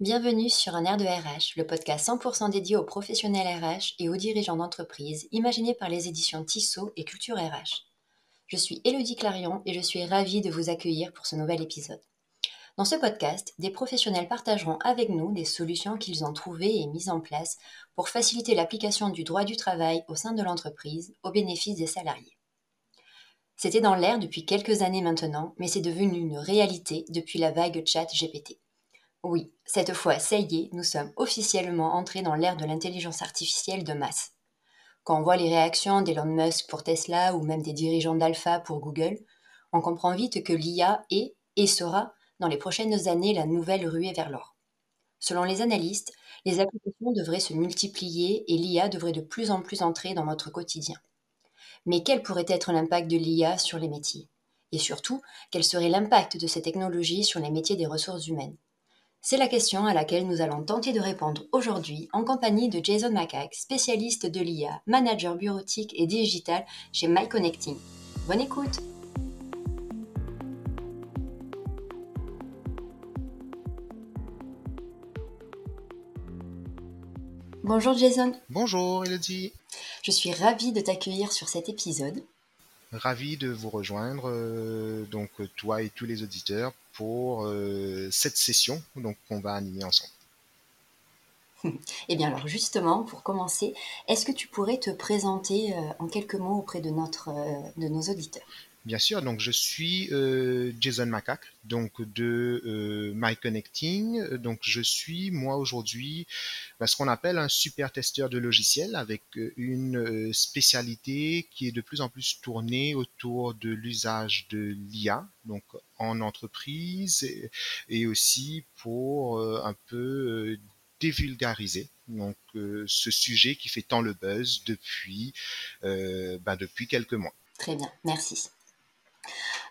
Bienvenue sur Un air de RH, le podcast 100% dédié aux professionnels RH et aux dirigeants d'entreprise, imaginé par les éditions Tissot et Culture RH. Je suis Élodie Clarion et je suis ravie de vous accueillir pour ce nouvel épisode. Dans ce podcast, des professionnels partageront avec nous les solutions qu'ils ont trouvées et mises en place pour faciliter l'application du droit du travail au sein de l'entreprise au bénéfice des salariés. C'était dans l'air depuis quelques années maintenant, mais c'est devenu une réalité depuis la vague chat GPT. Oui, cette fois, ça y est, nous sommes officiellement entrés dans l'ère de l'intelligence artificielle de masse. Quand on voit les réactions d'Elon Musk pour Tesla ou même des dirigeants d'Alpha pour Google, on comprend vite que l'IA est et sera dans les prochaines années la nouvelle ruée vers l'or. Selon les analystes, les applications devraient se multiplier et l'IA devrait de plus en plus entrer dans notre quotidien. Mais quel pourrait être l'impact de l'IA sur les métiers? Et surtout, quel serait l'impact de ces technologies sur les métiers des ressources humaines? C'est la question à laquelle nous allons tenter de répondre aujourd'hui en compagnie de Jason Macaque, spécialiste de l'IA, manager bureautique et digital chez MyConnecting. Bonne écoute Bonjour Jason. Bonjour Elodie. Je suis ravie de t'accueillir sur cet épisode. Ravi de vous rejoindre, euh, donc toi et tous les auditeurs, pour euh, cette session donc qu'on va animer ensemble. Eh bien alors justement, pour commencer, est-ce que tu pourrais te présenter euh, en quelques mots auprès de, notre, de nos auditeurs? Bien sûr, donc je suis euh, Jason Macaque, donc de euh, MyConnecting. Donc je suis moi aujourd'hui bah, ce qu'on appelle un super testeur de logiciels avec euh, une spécialité qui est de plus en plus tournée autour de l'usage de l'IA, donc en entreprise et, aussi pour un peu dévulgariser donc ce sujet qui fait tant le buzz depuis bah, depuis quelques mois. Très bien, merci.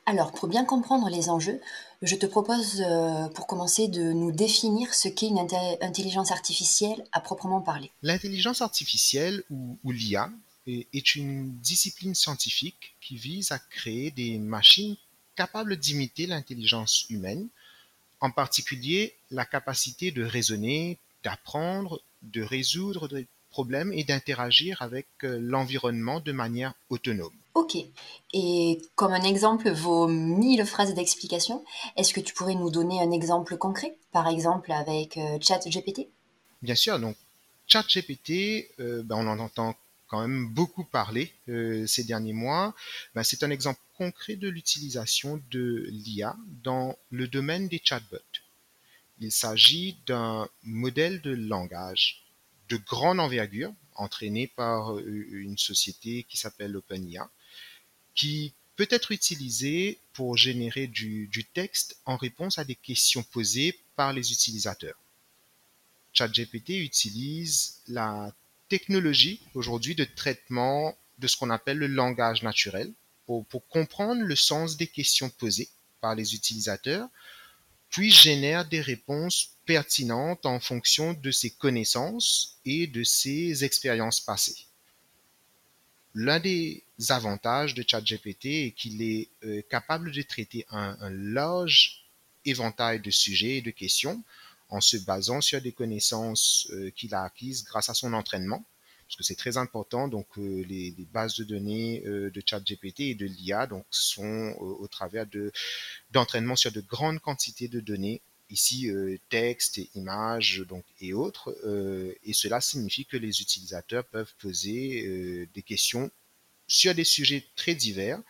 Alors, pour bien comprendre les enjeux, je te propose euh, pour commencer de nous définir ce qu'est une intelligence artificielle à proprement parler. L'intelligence artificielle ou, l'IA est une discipline scientifique qui vise à créer des machines capables d'imiter l'intelligence humaine, en particulier la capacité de raisonner, d'apprendre, de résoudre des problèmes et d'interagir avec euh, l'environnement de manière autonome. Ok. Et comme un exemple vaut mille phrases d'explication, est-ce que tu pourrais nous donner un exemple concret, par exemple avec euh, ChatGPT? Bien sûr. Donc, ChatGPT, euh, ben, on en entend quand même beaucoup parler euh, ces derniers mois. Ben, c'est un exemple concret de l'utilisation de l'IA dans le domaine des chatbots. Il s'agit d'un modèle de langage de grande envergure entraîné par une société qui s'appelle OpenIA qui peut être utilisé pour générer du, texte en réponse à des questions posées par les utilisateurs. ChatGPT utilise la technologie aujourd'hui de traitement de ce qu'on appelle le langage naturel pour, comprendre le sens des questions posées par les utilisateurs, puis génère des réponses pertinentes en fonction de ses connaissances et de ses expériences passées. L'un des avantages de ChatGPT est qu'il est euh, capable de traiter un, large éventail de sujets et de questions en se basant sur des connaissances euh, qu'il a acquises grâce à son entraînement, parce que c'est très important. Donc, euh, les, bases de données de ChatGPT et de l'IA sont au travers de d'entraînement sur de grandes quantités de données ici euh, texte, images et autres. Euh, et cela signifie que les utilisateurs peuvent poser euh, des questions sur des sujets très divers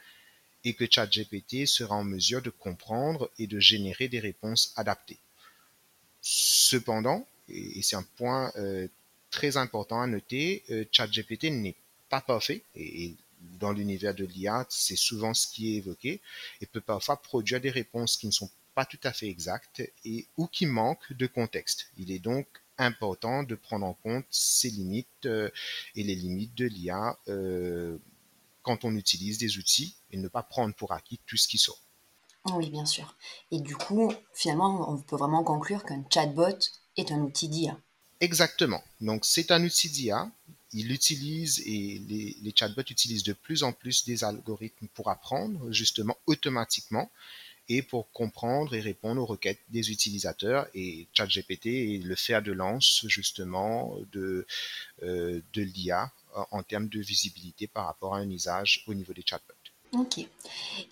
et que ChatGPT sera en mesure de comprendre et de générer des réponses adaptées. Cependant, et c'est un point très important à noter, ChatGPT n'est pas parfait et dans l'univers de l'IA, c'est souvent ce qui est évoqué et peut parfois produire des réponses qui ne sont pas tout à fait exact et ou qui manque de contexte. Il est donc important de prendre en compte ces limites euh, et les limites de l'IA euh, quand on utilise des outils et ne pas prendre pour acquis tout ce qui sort. Oui, bien sûr. Et du coup, finalement, on peut vraiment conclure qu'un chatbot est un outil d'IA. Exactement. Donc, c'est un outil d'IA. Il utilise et les, les chatbots utilisent de plus en plus des algorithmes pour apprendre, justement, automatiquement et pour comprendre et répondre aux requêtes des utilisateurs. Et ChatGPT est le fer de lance justement de, euh, de l'IA en termes de visibilité par rapport à un usage au niveau des chatbots. Ok.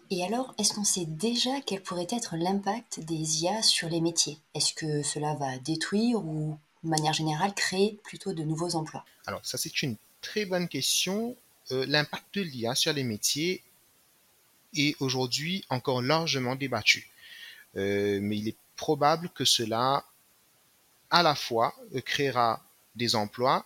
Et alors, est-ce qu'on sait déjà quel pourrait être l'impact des IA sur les métiers? Est-ce que cela va détruire ou, de manière générale, créer plutôt de nouveaux emplois Alors, ça, c'est une très bonne question. Euh, l'impact de l'IA sur les métiers est aujourd'hui encore largement débattu. Euh, mais il est probable que cela, à la fois, créera des emplois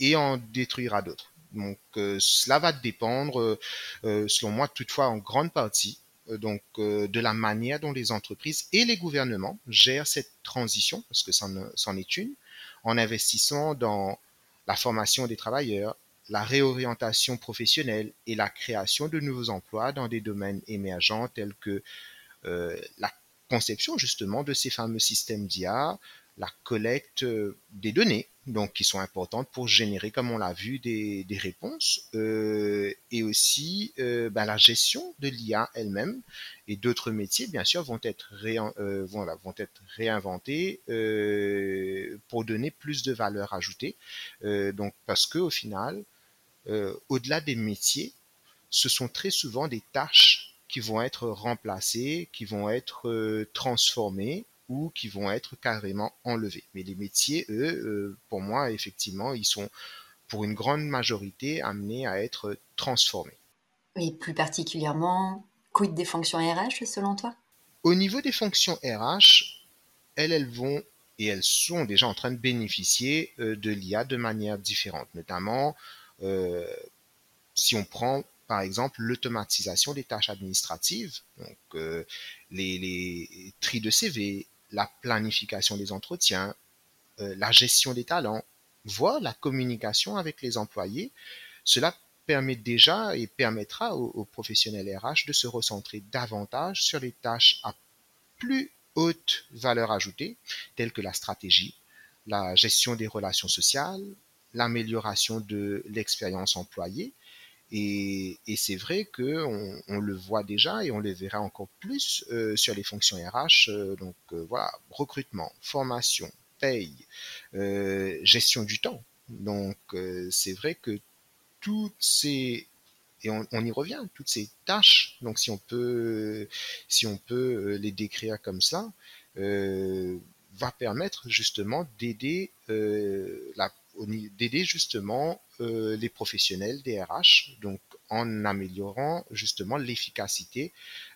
et en détruira d'autres. Donc euh, cela va dépendre, selon moi, toutefois en grande partie, donc de la manière dont les entreprises et les gouvernements gèrent cette transition, parce que c'en est une, en investissant dans la formation des travailleurs, la réorientation professionnelle et la création de nouveaux emplois dans des domaines émergents tels que euh, la conception justement de ces fameux systèmes d'IA, la collecte euh, des données, donc qui sont importantes pour générer, comme on l'a vu, des, réponses, euh, et aussi ben, la gestion de l'IA elle-même et d'autres métiers, bien sûr, vont être, vont, vont être réinventés pour donner plus de valeur ajoutée. donc parce que au final, euh, au-delà des métiers, ce sont très souvent des tâches qui vont être remplacées, qui vont être euh, transformées ou qui vont être carrément enlevées. Mais les métiers, eux, euh, pour moi, effectivement, ils sont pour une grande majorité amenés à être transformés. Et plus particulièrement, quid des fonctions RH selon toi? Au niveau des fonctions RH, elles, elles vont et elles sont déjà en train de bénéficier de l'IA de manière différente, notamment euh, si on prend par exemple l'automatisation des tâches administratives, donc euh, les, les tri de CV, la planification des entretiens, euh, la gestion des talents, voire la communication avec les employés, cela permet déjà et permettra aux, aux, professionnels RH de se recentrer davantage sur les tâches à plus haute valeur ajoutée, telles que la stratégie, la gestion des relations sociales, l'amélioration de l'expérience employée. Et, c'est vrai qu'on on le voit déjà et on le verra encore plus euh, sur les fonctions RH. Euh, donc euh, voilà, recrutement, formation, paye, gestion du temps. Donc c'est vrai que toutes ces et on, y revient, toutes ces tâches. Donc si on peut, si on peut les décrire comme ça, va permettre justement d'aider d'aider justement euh, les professionnels des RH, donc en améliorant justement l'efficacité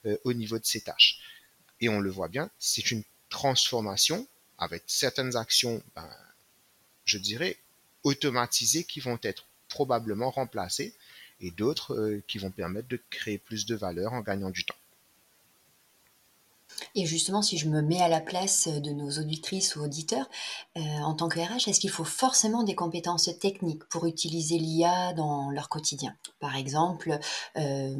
euh, au niveau de ces tâches. Et on le voit bien, c'est une transformation avec certaines actions, ben, je dirais, automatisées qui vont être probablement remplacées et d'autres euh, qui vont permettre de créer plus de valeur en gagnant du temps. Et justement, si je me mets à la place de nos auditrices ou auditeurs, euh, en tant que RH, est-ce qu'il faut forcément des compétences techniques pour utiliser l'IA dans leur quotidien? Par exemple, euh,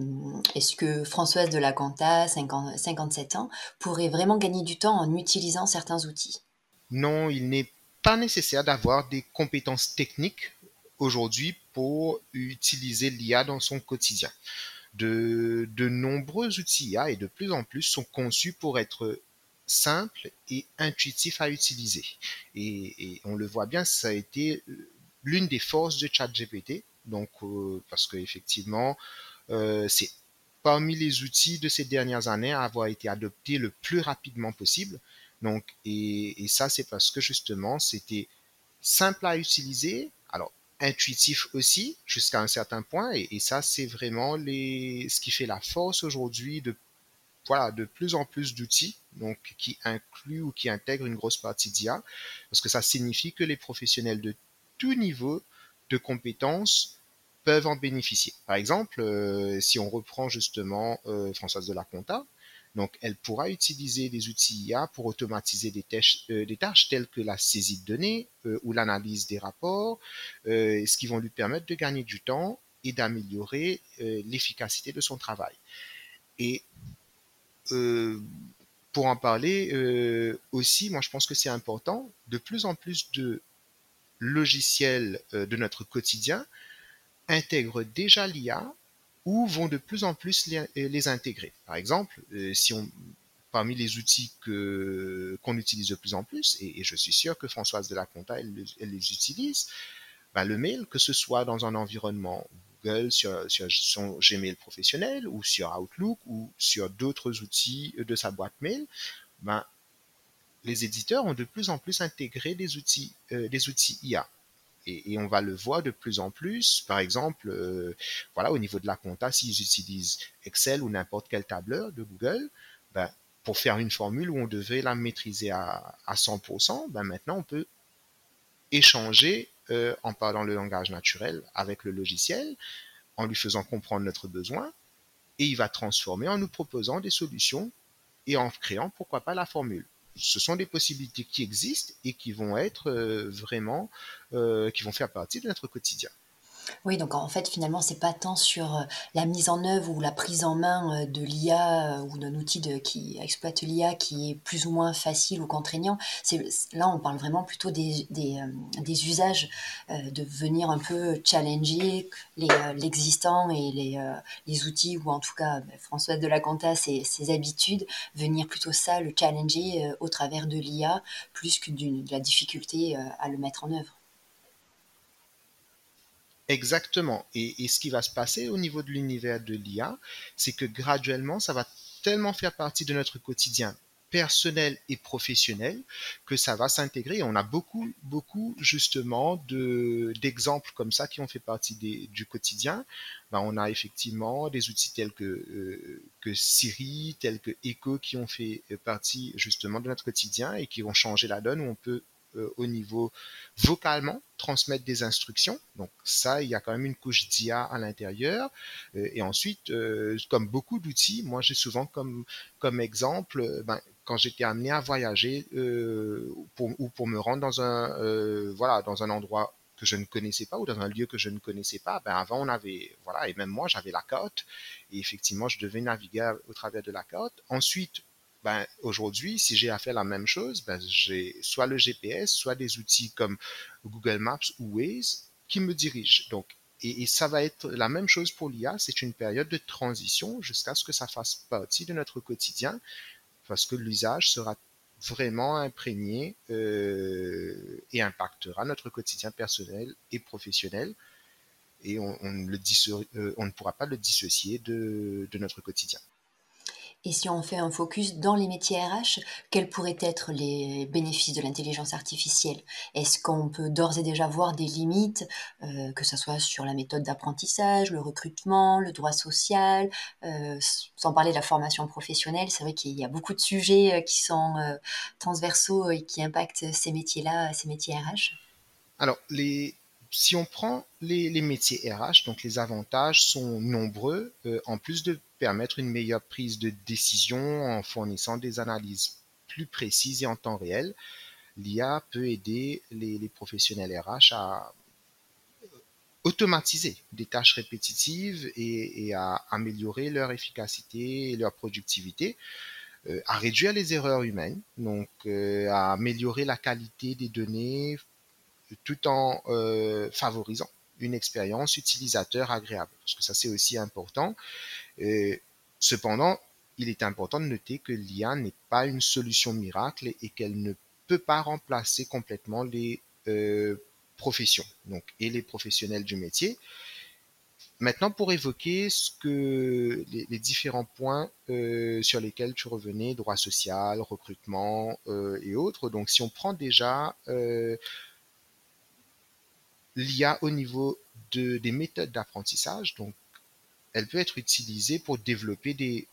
est-ce que Françoise de la Conta, 57 ans, pourrait vraiment gagner du temps en utilisant certains outils? Non, il n'est pas nécessaire d'avoir des compétences techniques aujourd'hui pour utiliser l'IA dans son quotidien de, de nombreux outils IA et de plus en plus sont conçus pour être simples et intuitifs à utiliser. Et, on le voit bien, ça a été l'une des forces de ChatGPT. Donc, euh, parce qu'effectivement, euh, c'est parmi les outils de ces dernières années à avoir été adopté le plus rapidement possible. Donc, et, et ça, c'est parce que justement, c'était simple à utiliser. Alors, intuitif aussi jusqu'à un certain point et, ça c'est vraiment les ce qui fait la force aujourd'hui de voilà de plus en plus d'outils donc qui incluent ou qui intègrent une grosse partie d'IA parce que ça signifie que les professionnels de tout niveau de compétences peuvent en bénéficier. Par exemple, euh, si on reprend justement euh, Françoise de la Conta, donc, elle pourra utiliser des outils IA pour automatiser des tâches, euh, des tâches telles que la saisie de données euh, ou l'analyse des rapports, euh, ce qui vont lui permettre de gagner du temps et d'améliorer l'efficacité de son travail. Et pour en parler aussi, moi je pense que c'est important, de plus en plus de logiciels de notre quotidien intègrent déjà l'IA ou vont de plus en plus les, intégrer. Par exemple, si on, parmi les outils que qu'on utilise de plus en plus, et, je suis sûr que Françoise de la elle, les utilise, ben, le mail, que ce soit dans un environnement Google, sur, son Gmail professionnel, ou sur Outlook, ou sur d'autres outils de sa boîte mail, ben, les éditeurs ont de plus en plus intégré des outils, euh, des outils IA. Et, on va le voir de plus en plus. Par exemple, euh, voilà, au niveau de la compta, s'ils utilisent Excel ou n'importe quel tableur de Google, ben, pour faire une formule où on devait la maîtriser à, 100%, ben maintenant on peut échanger euh, en parlant le langage naturel avec le logiciel, en lui faisant comprendre notre besoin, et il va transformer en nous proposant des solutions et en créant, pourquoi pas, la formule. Ce sont des possibilités qui existent et qui vont être euh, vraiment, euh, qui vont faire partie de notre quotidien. Oui, donc en fait, finalement, c'est pas tant sur euh, la mise en œuvre ou la prise en main euh, de l'IA euh, ou d'un outil qui exploite l'IA qui est plus ou moins facile ou contraignant. C'est, là, on parle vraiment plutôt des, des, usages, de venir un peu challenger les, l'existant et les, les outils, ou en tout cas, ben, Françoise de la Conta, ses, ses habitudes, venir plutôt ça, le challenger au travers de l'IA, plus que d'une, de la difficulté à le mettre en œuvre. Exactement. Et, ce qui va se passer au niveau de l'univers de l'IA, c'est que graduellement, ça va tellement faire partie de notre quotidien personnel et professionnel que ça va s'intégrer. On a beaucoup, beaucoup justement de d'exemples comme ça qui ont fait partie du quotidien. Ben, on a effectivement des outils tels que, euh, que Siri, tels que Echo qui ont fait partie justement de notre quotidien et qui ont changé la donne où on peut euh, au niveau vocalement transmettre des instructions. Donc ça, il y a quand même une couche d'IA à l'intérieur. Euh, et ensuite, euh, comme beaucoup d'outils, moi j'ai souvent comme, comme exemple, ben, quand j'étais amené à voyager pour, ou pour me rendre dans un, voilà, dans un endroit que je ne connaissais pas ou dans un lieu que je ne connaissais pas, ben avant on avait, voilà, et même moi j'avais la carte et effectivement je devais naviguer au travers de la carte. Ensuite, ben, aujourd'hui, si j'ai à faire la même chose, ben, j'ai soit le GPS, soit des outils comme Google Maps ou Waze qui me dirigent. Donc, et, ça va être la même chose pour l'IA. C'est une période de transition jusqu'à ce que ça fasse partie de notre quotidien, parce que l'usage sera vraiment imprégné euh, et impactera notre quotidien personnel et professionnel. Et on, le euh, on ne pourra pas le dissocier de notre quotidien. Et si on fait un focus dans les métiers RH, quels pourraient être les bénéfices de l'intelligence artificielle? Est-ce qu'on peut d'ores et déjà voir des limites, euh, que ce soit sur la méthode d'apprentissage, le recrutement, le droit social, euh, sans parler de la formation professionnelle C'est vrai qu'il y a beaucoup de sujets euh, qui sont transversaux et qui impactent ces métiers-là, ces métiers RH. Alors, les, si on prend les, métiers RH, donc les avantages sont nombreux, en plus de permettre une meilleure prise de décision en fournissant des analyses plus précises et en temps réel. L'IA peut aider les, professionnels RH à automatiser des tâches répétitives et, à améliorer leur efficacité et leur productivité, euh, à réduire les erreurs humaines, donc euh, à améliorer la qualité des données tout en euh, favorisant une expérience utilisateur agréable, parce que ça c'est aussi important. cependant, il est important de noter que l'IA n'est pas une solution miracle et qu'elle ne peut pas remplacer complètement les euh, professions donc, et les professionnels du métier. Maintenant, pour évoquer ce que les, différents points euh, sur lesquels tu revenais, droit social, recrutement et autres. Donc, si on prend déjà l'IA au niveau de, des méthodes d'apprentissage. Donc, elle peut être utilisée pour développer des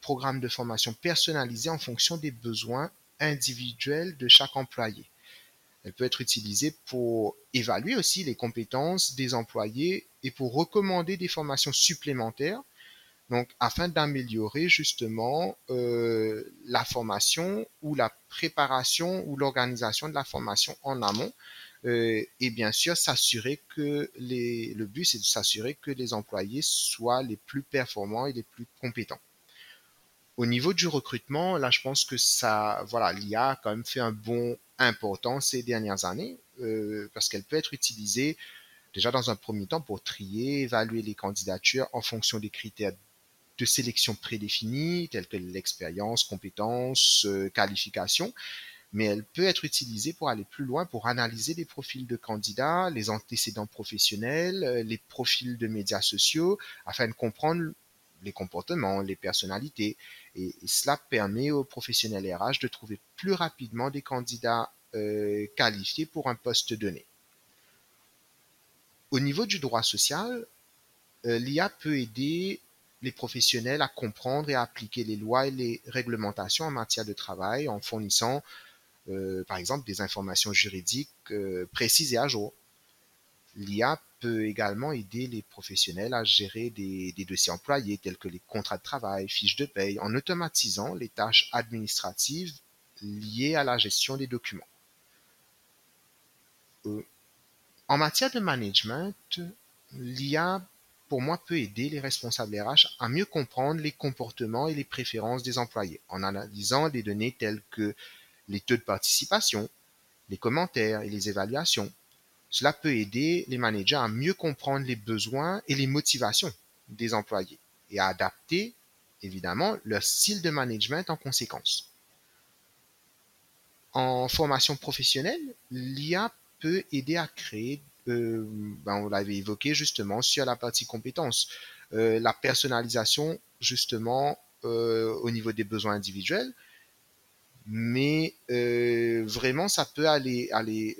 programmes de formation personnalisés en fonction des besoins individuels de chaque employé. Elle peut être utilisée pour évaluer aussi les compétences des employés et pour recommander des formations supplémentaires, afin d'améliorer justement euh, la formation ou la préparation ou l'organisation de la formation en amont euh, et bien sûr s'assurer que les, le but c'est de s'assurer que les employés soient les plus performants et les plus compétents. Au niveau du recrutement, là je pense que ça, voilà, l'IA a quand même fait un bond important ces dernières années euh, parce qu'elle peut être utilisée déjà dans un premier temps pour trier, évaluer les candidatures en fonction des critères de sélection prédéfinis tels que l'expérience, compétences, euh, qualifications, mais elle peut être utilisée pour aller plus loin, pour analyser les profils de candidats, les antécédents professionnels, euh, les profils de médias sociaux, afin de comprendre les comportements, les personnalités. Et, cela permet aux professionnels RH de trouver plus rapidement des candidats euh, qualifiés pour un poste donné. Au niveau du droit social, euh, l'IA peut aider les professionnels à comprendre et à appliquer les lois et les réglementations en matière de travail en fournissant, par exemple, des informations juridiques euh, précises et à jour. L'IA peut également aider les professionnels à gérer des, des, dossiers employés tels que les contrats de travail, fiches de paye, en automatisant les tâches administratives liées à la gestion des documents. En matière de management, l'IA, pour moi, peut aider les responsables RH à mieux comprendre les comportements et les préférences des employés en analysant des données telles que les taux de participation, les commentaires et les évaluations. Cela peut aider les managers à mieux comprendre les besoins et les motivations des employés et à adapter, évidemment, leur style de management en conséquence. En formation professionnelle, l'IA peut aider à créer, euh, ben, on l'avait évoqué justement sur la partie compétences, euh, la personnalisation justement euh, au niveau des besoins individuels, mais vraiment ça peut aller, aller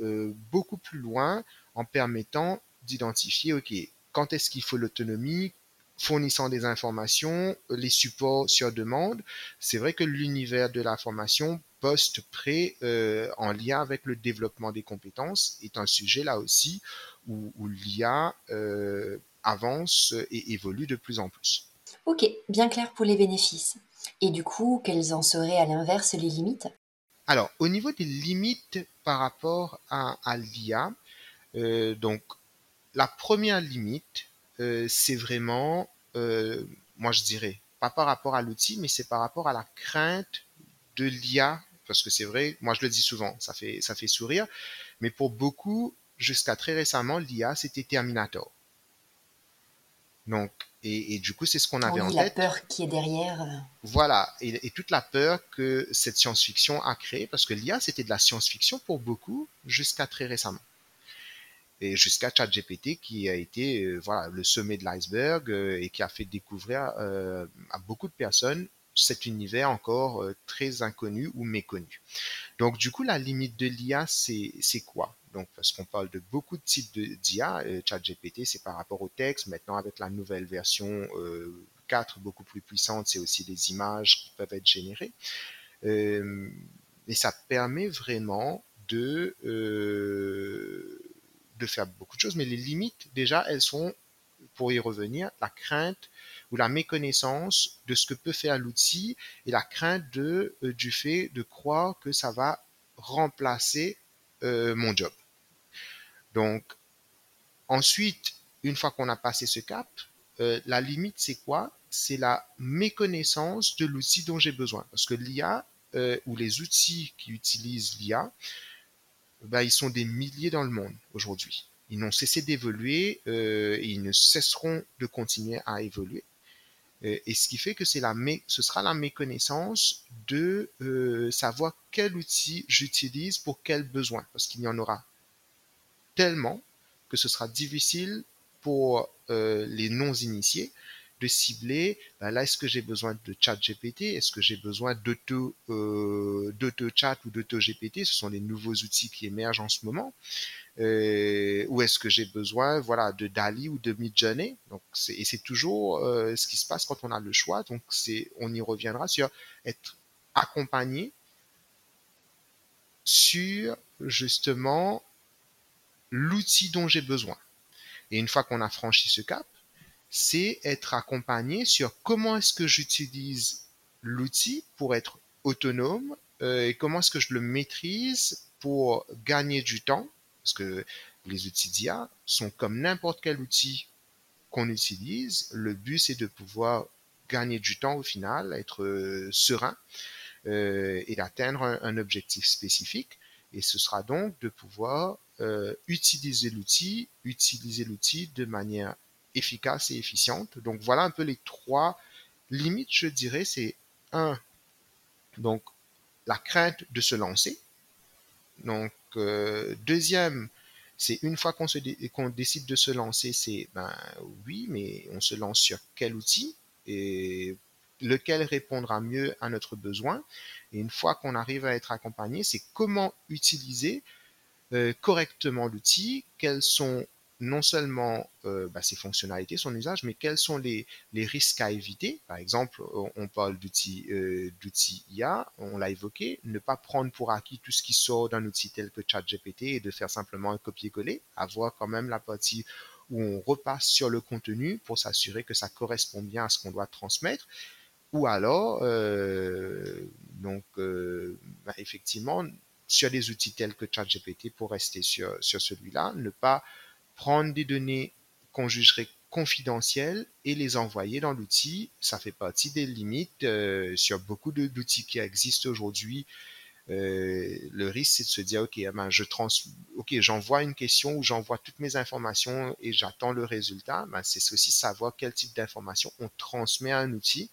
beaucoup plus loin en permettant d'identifier, ok, quand est-ce qu'il faut l'autonomie, fournissant des informations, les supports sur demande. C'est vrai que l'univers de la formation post-pré euh, en lien avec le développement des compétences est un sujet là aussi où, l'IA euh, avance et évolue de plus en plus. Ok, bien clair pour les bénéfices. Et du coup, quelles en seraient à l'inverse les limites? Alors, au niveau des limites par rapport à, l'IA, euh, donc la première limite, c'est vraiment, moi je dirais, pas par rapport à l'outil, mais c'est par rapport à la crainte de l'IA parce que c'est vrai, moi je le dis souvent, ça fait, ça fait sourire, mais pour beaucoup, jusqu'à très récemment, l'IA, c'était Terminator. Donc, et, du coup, c'est ce qu'on avait en tête. La peur qui est derrière. Euh. Voilà, et, toute la peur que cette science-fiction a créée, parce que l'IA, c'était de la science-fiction pour beaucoup, jusqu'à très récemment. Et jusqu'à ChatGPT, qui a été euh, voilà, le sommet de l'iceberg euh, et qui a fait découvrir à beaucoup de personnes cet univers encore euh, très inconnu ou méconnu. Donc du coup, la limite de l'IA, c'est quoi? Donc, parce qu'on parle de beaucoup de types d'IA, euh, ChatGPT, c'est par rapport au texte. Maintenant, avec la nouvelle version 4, euh, beaucoup plus puissante, c'est aussi des images qui peuvent être générées. Euh, et ça permet vraiment de, de faire beaucoup de choses. Mais les limites, déjà, elles sont, pour y revenir, la crainte ou la méconnaissance de ce que peut faire l'outil et la crainte euh, du fait de croire que ça va remplacer euh, mon job. Donc, ensuite, une fois qu'on a passé ce cap, euh, la limite, c'est quoi? C'est la méconnaissance de l'outil dont j'ai besoin. Parce que l'IA ou les outils qui utilisent l'IA, ben, ils sont des milliers dans le monde aujourd'hui. Ils n'ont cessé d'évoluer et ils ne cesseront de continuer à évoluer. Euh, et ce qui fait que c'est la ce sera la méconnaissance de euh, savoir quel outil j'utilise pour quel besoin, parce qu'il y en aura tellement que ce sera difficile pour euh, les non-initiés de cibler, ben là, est-ce que j'ai besoin de chat GPT Est-ce que j'ai besoin d'auto, chat ou d'auto GPT Ce sont les nouveaux outils qui émergent en ce moment. Euh, ou est-ce que j'ai besoin voilà de Dali ou de Midjourney? Donc et c'est toujours euh, ce qui se passe quand on a le choix. Donc c'est on y reviendra sur être accompagné sur justement l'outil dont j'ai besoin et une fois qu'on a franchi ce cap c'est être accompagné sur comment est-ce que j'utilise l'outil pour être autonome euh, et comment est-ce que je le maîtrise pour gagner du temps parce que les outils d'IA sont comme n'importe quel outil qu'on utilise. Le but, c'est de pouvoir gagner du temps au final, être euh, serein euh, et d'atteindre un, objectif spécifique. Et ce sera donc de pouvoir euh, utiliser l'outil, utiliser l'outil de manière efficace et efficiente. Donc voilà un peu les trois limites, je dirais, c'est un, donc la crainte de se lancer. Donc euh, deuxième, c'est une fois qu'on décide de se lancer, c'est ben oui, mais on se lance sur quel outil et lequel répondra mieux à notre besoin. Et une fois qu'on arrive à être accompagné, c'est comment utiliser correctement l'outil, quels sont non seulement euh, bah, ses fonctionnalités, son usage, mais quels sont les, risques à éviter. Par exemple, on, parle d'outils euh, IA, on l'a évoqué, ne pas prendre pour acquis tout ce qui sort d'un outil tel que ChatGPT et de faire simplement un copier-coller, avoir quand même la partie où on repasse sur le contenu pour s'assurer que ça correspond bien à ce qu'on doit transmettre. Ou alors, euh, donc, euh, bah, effectivement, sur des outils tels que ChatGPT, pour rester sur, celui-là, ne pas prendre des données qu'on jugerait confidentielles et les envoyer dans l'outil. Ça fait partie des limites euh, sur beaucoup d'outils qui existent aujourd'hui. le risque, c'est de se dire, OK, eh ben, ok, j'envoie une question ou j'envoie toutes mes informations et j'attends le résultat. Ben, c'est aussi savoir quel type d'information on transmet à un outil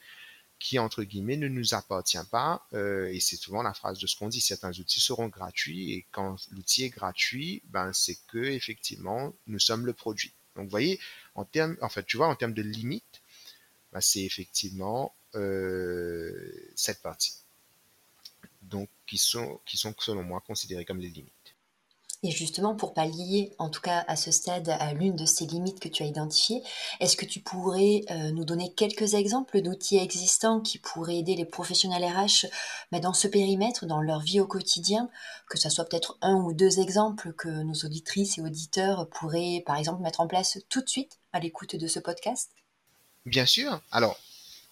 qui, entre guillemets, ne nous appartient pas. Euh, et c'est souvent la phrase de ce qu'on dit, certains outils seront gratuits. Et quand l'outil est gratuit, ben, c'est que, effectivement, nous sommes le produit. Donc, vous voyez, en termes, en fait, tu vois, en termes de limite, ben, c'est effectivement euh, cette partie. Donc, qui sont, qui sont, selon moi, considérées comme les limites. Et justement, pour pallier, en tout cas à ce stade, à l'une de ces limites que tu as identifiées, est-ce que tu pourrais euh, nous donner quelques exemples d'outils existants qui pourraient aider les professionnels RH mais dans ce périmètre, dans leur vie au quotidien, que ce soit peut-être un ou deux exemples que nos auditrices et auditeurs pourraient, par exemple, mettre en place tout de suite à l'écoute de ce podcast? Bien sûr. Alors,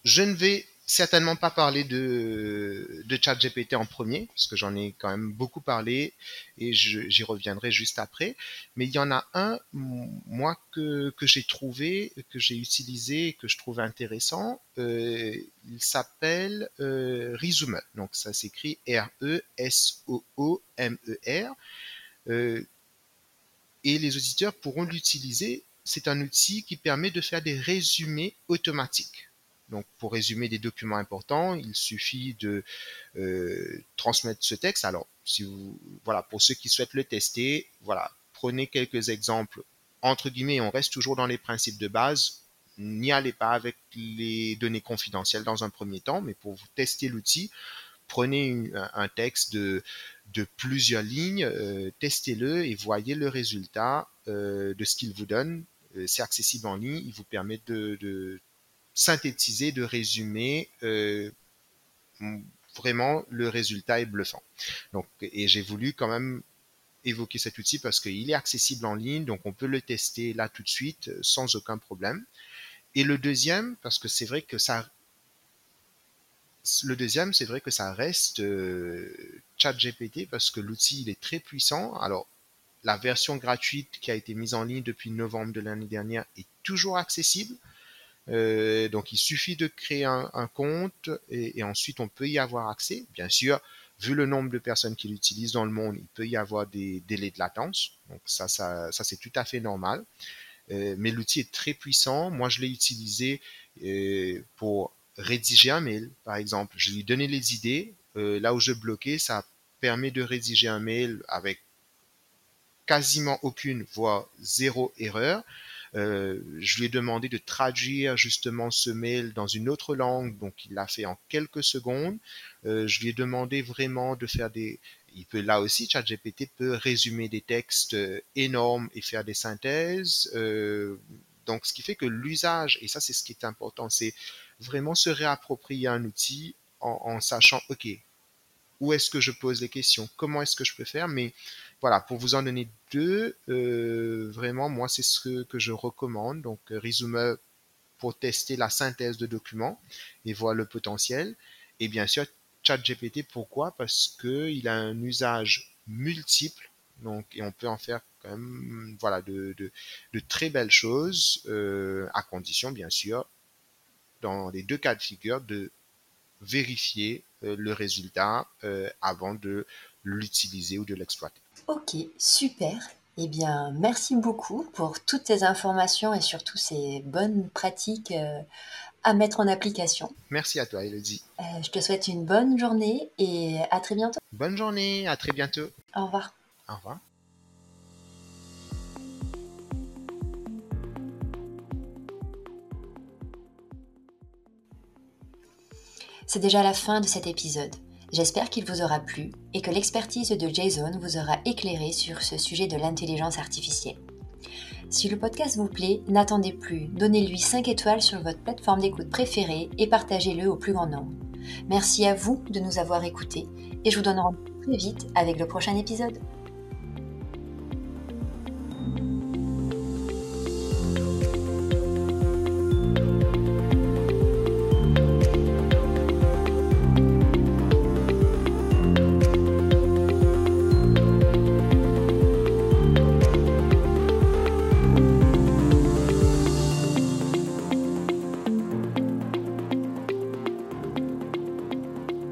je ne vais certainement pas parler de, de ChatGPT en premier, parce que j'en ai quand même beaucoup parlé et j'y reviendrai juste après. Mais il y en a un, moi, que, que j'ai trouvé, que j'ai utilisé, que je trouve intéressant. Euh, il s'appelle euh, Resumer. Donc ça s'écrit R-E-S-O-O-M-E-R. Euh, et les auditeurs pourront l'utiliser. C'est un outil qui permet de faire des résumés automatiques. Donc, pour résumer des documents importants, il suffit de euh, transmettre ce texte. Alors, si vous, voilà, pour ceux qui souhaitent le tester, voilà, prenez quelques exemples. Entre guillemets, on reste toujours dans les principes de base. N'y allez pas avec les données confidentielles dans un premier temps, mais pour vous tester l'outil, prenez un texte de, plusieurs lignes, euh, testez-le et voyez le résultat euh, de ce qu'il vous donne. C'est accessible en ligne, il vous permet de synthétiser, de résumer, euh, vraiment le résultat est bluffant. Donc, et j'ai voulu quand même évoquer cet outil parce qu'il est accessible en ligne, donc on peut le tester là tout de suite euh, sans aucun problème. Et le deuxième, parce que c'est vrai que ça, le deuxième, c'est vrai que ça reste euh, ChatGPT parce que l'outil il est très puissant. Alors la version gratuite qui a été mise en ligne depuis novembre de l'année dernière est toujours accessible. Euh, donc il suffit de créer un, compte et, ensuite on peut y avoir accès. Bien sûr, vu le nombre de personnes qui l'utilisent dans le monde, il peut y avoir des délais de latence. Donc ça, ça, ça c'est tout à fait normal. Euh, mais l'outil est très puissant. Moi, je l'ai utilisé euh, pour rédiger un mail, par exemple. Je lui donnais les idées. là où je bloquais, ça permet de rédiger un mail avec quasiment aucune, voire zéro erreur. Euh, je lui ai demandé de traduire justement ce mail dans une autre langue, donc il l'a fait en quelques secondes. Euh, je lui ai demandé vraiment de faire des... Il peut là aussi, ChatGPT peut résumer des textes euh, énormes et faire des synthèses. donc, ce qui fait que l'usage, et ça c'est ce qui est important, c'est vraiment se réapproprier un outil en, en sachant, OK, où est-ce que je pose les questions, comment est-ce que je peux faire, mais voilà, pour vous en donner deux, euh, vraiment, moi, c'est ce que, je recommande. Donc, euh, Resume pour tester la synthèse de documents et voir le potentiel. Et bien sûr, ChatGPT, pourquoi? Parce qu'il a un usage multiple. Donc, et on peut en faire quand même, voilà, de, très belles choses, euh, à condition, bien sûr, dans les deux cas de figure, de vérifier le résultat avant de l'utiliser ou de l'exploiter. Ok, super. Eh bien, merci beaucoup pour toutes ces informations et surtout ces bonnes pratiques à mettre en application. Merci à toi, Elodie. je te souhaite une bonne journée et à très bientôt. Bonne journée, à très bientôt. Au revoir. Au revoir. C'est déjà la fin de cet épisode. J'espère qu'il vous aura plu et que l'expertise de Jason vous aura éclairé sur ce sujet de l'intelligence artificielle. Si le podcast vous plaît, n'attendez plus, donnez-lui 5 étoiles sur votre plateforme d'écoute préférée et partagez-le au plus grand nombre. Merci à vous de nous avoir écoutés et je vous donne rendez-vous très vite avec le prochain épisode.